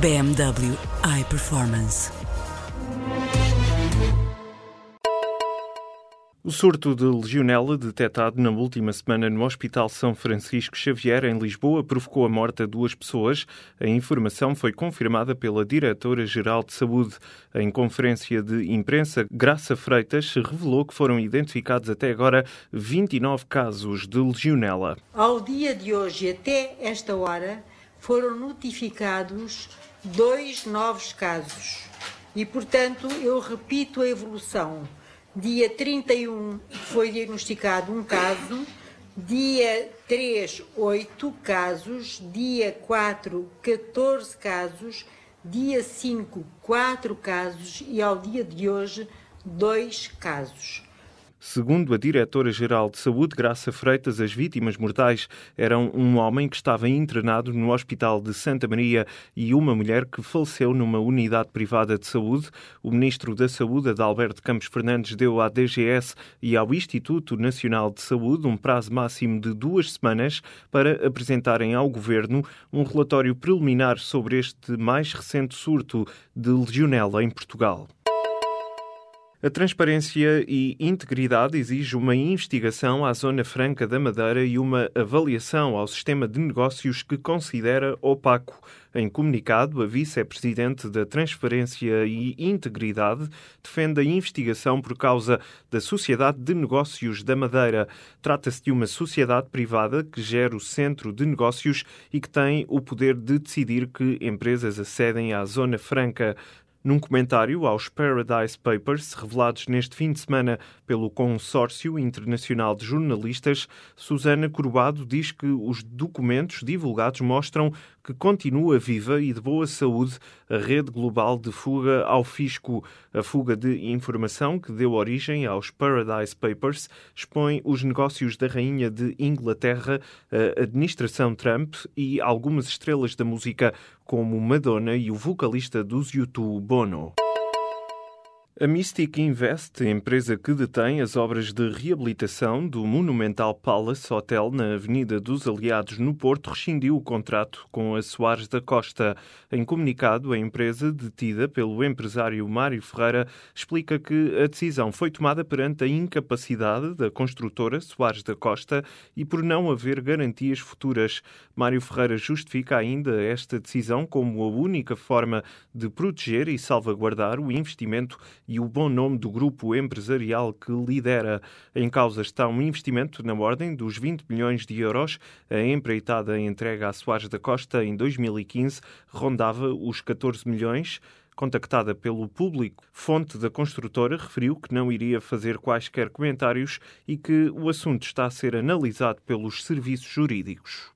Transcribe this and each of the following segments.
BMW iPerformance. O surto de legionela detectado na última semana no Hospital São Francisco Xavier, em Lisboa, provocou a morte de duas pessoas. A informação foi confirmada pela Diretora-Geral de Saúde. Em conferência de imprensa, Graça Freitas revelou que foram identificados até agora 29 casos de legionela. Ao dia de hoje, até esta hora, foram notificados dois novos casos. E, portanto, eu repito a evolução. Dia 31 foi diagnosticado um caso, dia 3, 8 casos, dia 4, 14 casos, dia 5, 4 casos e ao dia de hoje, 2 casos. Segundo a diretora-geral de Saúde, Graça Freitas, as vítimas mortais eram um homem que estava internado no Hospital de Santa Maria e uma mulher que faleceu numa unidade privada de saúde. O ministro da Saúde, Adalberto Campos Fernandes, deu à DGS e ao Instituto Nacional de Saúde um prazo máximo de duas semanas para apresentarem ao governo um relatório preliminar sobre este mais recente surto de legionela em Portugal. A transparência e integridade exige uma investigação à Zona Franca da Madeira e uma avaliação ao sistema de negócios que considera opaco. Em comunicado, a vice-presidente da Transparência e Integridade defende a investigação por causa da Sociedade de Negócios da Madeira. Trata-se de uma sociedade privada que gera o centro de negócios e que tem o poder de decidir que empresas acedem à Zona Franca. Num comentário aos Paradise Papers, revelados neste fim de semana pelo Consórcio Internacional de Jornalistas, Susana Corbado diz que os documentos divulgados mostram que continua viva e de boa saúde a rede global de fuga ao fisco. A fuga de informação que deu origem aos Paradise Papers expõe os negócios da Rainha de Inglaterra, a administração Trump e algumas estrelas da música, como Madonna e o vocalista dos YouTube, Bono. A Mystic Invest, empresa que detém as obras de reabilitação do Monumental Palace Hotel na Avenida dos Aliados, no Porto, rescindiu o contrato com a Soares da Costa. Em comunicado, a empresa, detida pelo empresário Mário Ferreira, explica que a decisão foi tomada perante a incapacidade da construtora Soares da Costa e por não haver garantias futuras. Mário Ferreira justifica ainda esta decisão como a única forma de proteger e salvaguardar o investimento e o bom nome do grupo empresarial que lidera. Em causa está um investimento na ordem dos 20 milhões de euros. A empreitada entrega a Soares da Costa em 2015 rondava os 14 milhões. Contactada pelo público, fonte da construtora referiu que não iria fazer quaisquer comentários e que o assunto está a ser analisado pelos serviços jurídicos.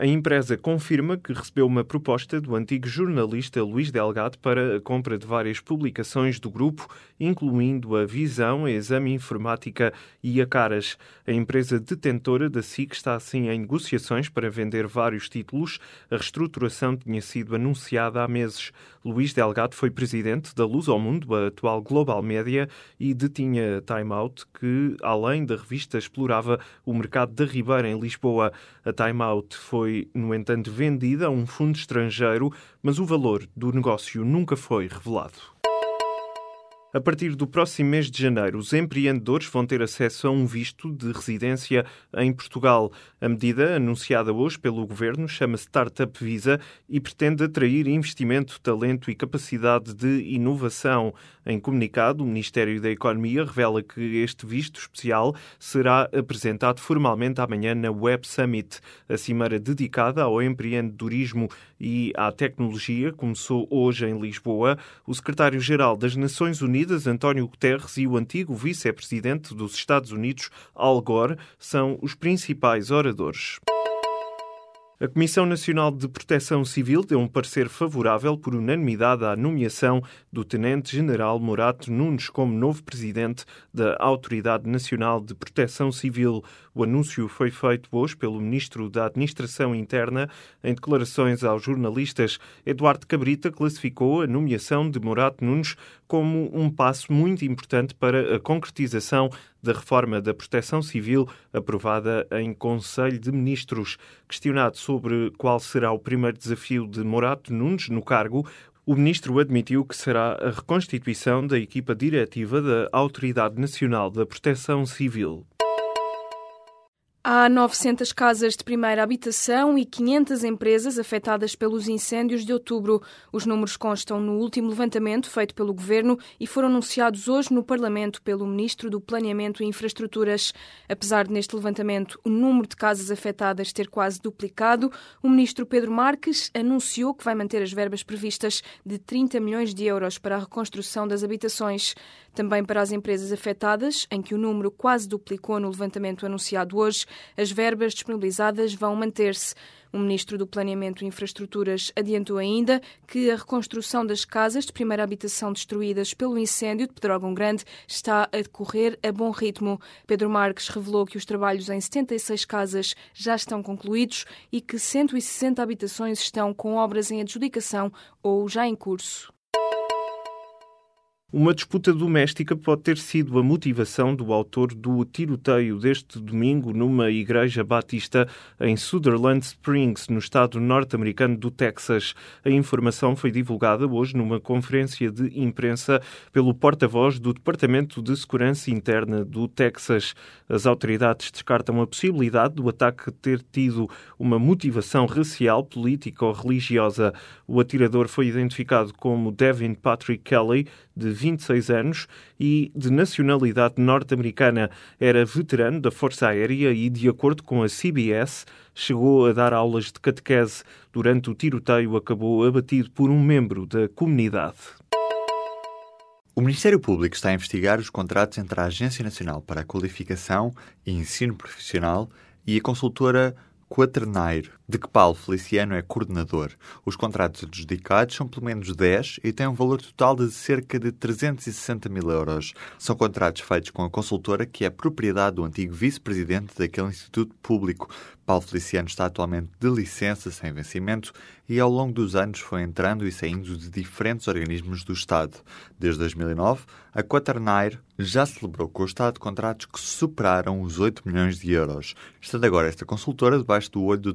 A empresa confirma que recebeu uma proposta do antigo jornalista Luís Delgado para a compra de várias publicações do grupo, incluindo a Visão, a Exame Informática e a Caras. A empresa detentora da SIC está assim em negociações para vender vários títulos. A reestruturação tinha sido anunciada há meses. Luís Delgado foi presidente da Luz ao Mundo, a atual Global Média, e detinha Time Out, que, além da revista, explorava o mercado da Ribeira em Lisboa. A Time Out foi foi, no entanto, vendida a um fundo estrangeiro, mas o valor do negócio nunca foi revelado. A partir do próximo mês de janeiro, os empreendedores vão ter acesso a um visto de residência em Portugal. A medida, anunciada hoje pelo governo, chama-se Startup Visa e pretende atrair investimento, talento e capacidade de inovação. Em comunicado, o Ministério da Economia revela que este visto especial será apresentado formalmente amanhã na Web Summit. A cimeira dedicada ao empreendedorismo e à tecnologia começou hoje em Lisboa. O secretário-geral das Nações Unidas Unidas, António Guterres, e o antigo vice-presidente dos Estados Unidos, Al Gore, são os principais oradores. A Comissão Nacional de Proteção Civil deu um parecer favorável por unanimidade à nomeação do Tenente-General Morato Nunes como novo presidente da Autoridade Nacional de Proteção Civil. O anúncio foi feito hoje pelo Ministro da Administração Interna. Em declarações aos jornalistas, Eduardo Cabrita classificou a nomeação de Morato Nunes como um passo muito importante para a concretização da reforma da proteção civil aprovada em Conselho de Ministros. Questionado sobre qual será o primeiro desafio de Morato Nunes no cargo, o ministro admitiu que será a reconstituição da equipa diretiva da Autoridade Nacional da Proteção Civil. Há 900 casas de primeira habitação e 500 empresas afetadas pelos incêndios de outubro. Os números constam no último levantamento feito pelo Governo e foram anunciados hoje no Parlamento pelo Ministro do Planeamento e Infraestruturas. Apesar de neste levantamento o número de casas afetadas ter quase duplicado, o Ministro Pedro Marques anunciou que vai manter as verbas previstas de 30 milhões de euros para a reconstrução das habitações. Também para as empresas afetadas, em que o número quase duplicou no levantamento anunciado hoje, as verbas disponibilizadas vão manter-se. O ministro do Planeamento e Infraestruturas adiantou ainda que a reconstrução das casas de primeira habitação destruídas pelo incêndio de Pedrógão Grande está a decorrer a bom ritmo. Pedro Marques revelou que os trabalhos em 76 casas já estão concluídos e que 160 habitações estão com obras em adjudicação ou já em curso. Uma disputa doméstica pode ter sido a motivação do autor do tiroteio deste domingo numa igreja batista em Sutherland Springs, no estado norte-americano do Texas. A informação foi divulgada hoje numa conferência de imprensa pelo porta-voz do Departamento de Segurança Interna do Texas. As autoridades descartam a possibilidade do ataque ter tido uma motivação racial, política ou religiosa. O atirador foi identificado como Devin Patrick Kelly, de 26 anos e de nacionalidade norte-americana. Era veterano da Força Aérea e, de acordo com a CBS, chegou a dar aulas de catequese. Durante o tiroteio, acabou abatido por um membro da comunidade. O Ministério Público está a investigar os contratos entre a Agência Nacional para a Qualificação e Ensino Profissional e a consultora Quaternaire, de que Paulo Feliciano é coordenador. Os contratos adjudicados são pelo menos 10 e têm um valor total de cerca de 360 mil euros. São contratos feitos com a consultora que é propriedade do antigo vice-presidente daquele instituto público. Paulo Feliciano está atualmente de licença sem vencimento e ao longo dos anos foi entrando e saindo de diferentes organismos do Estado. Desde 2009, a Quaternaire já celebrou com o Estado contratos que superaram os 8 milhões de euros, estando agora esta consultora debaixo do olho do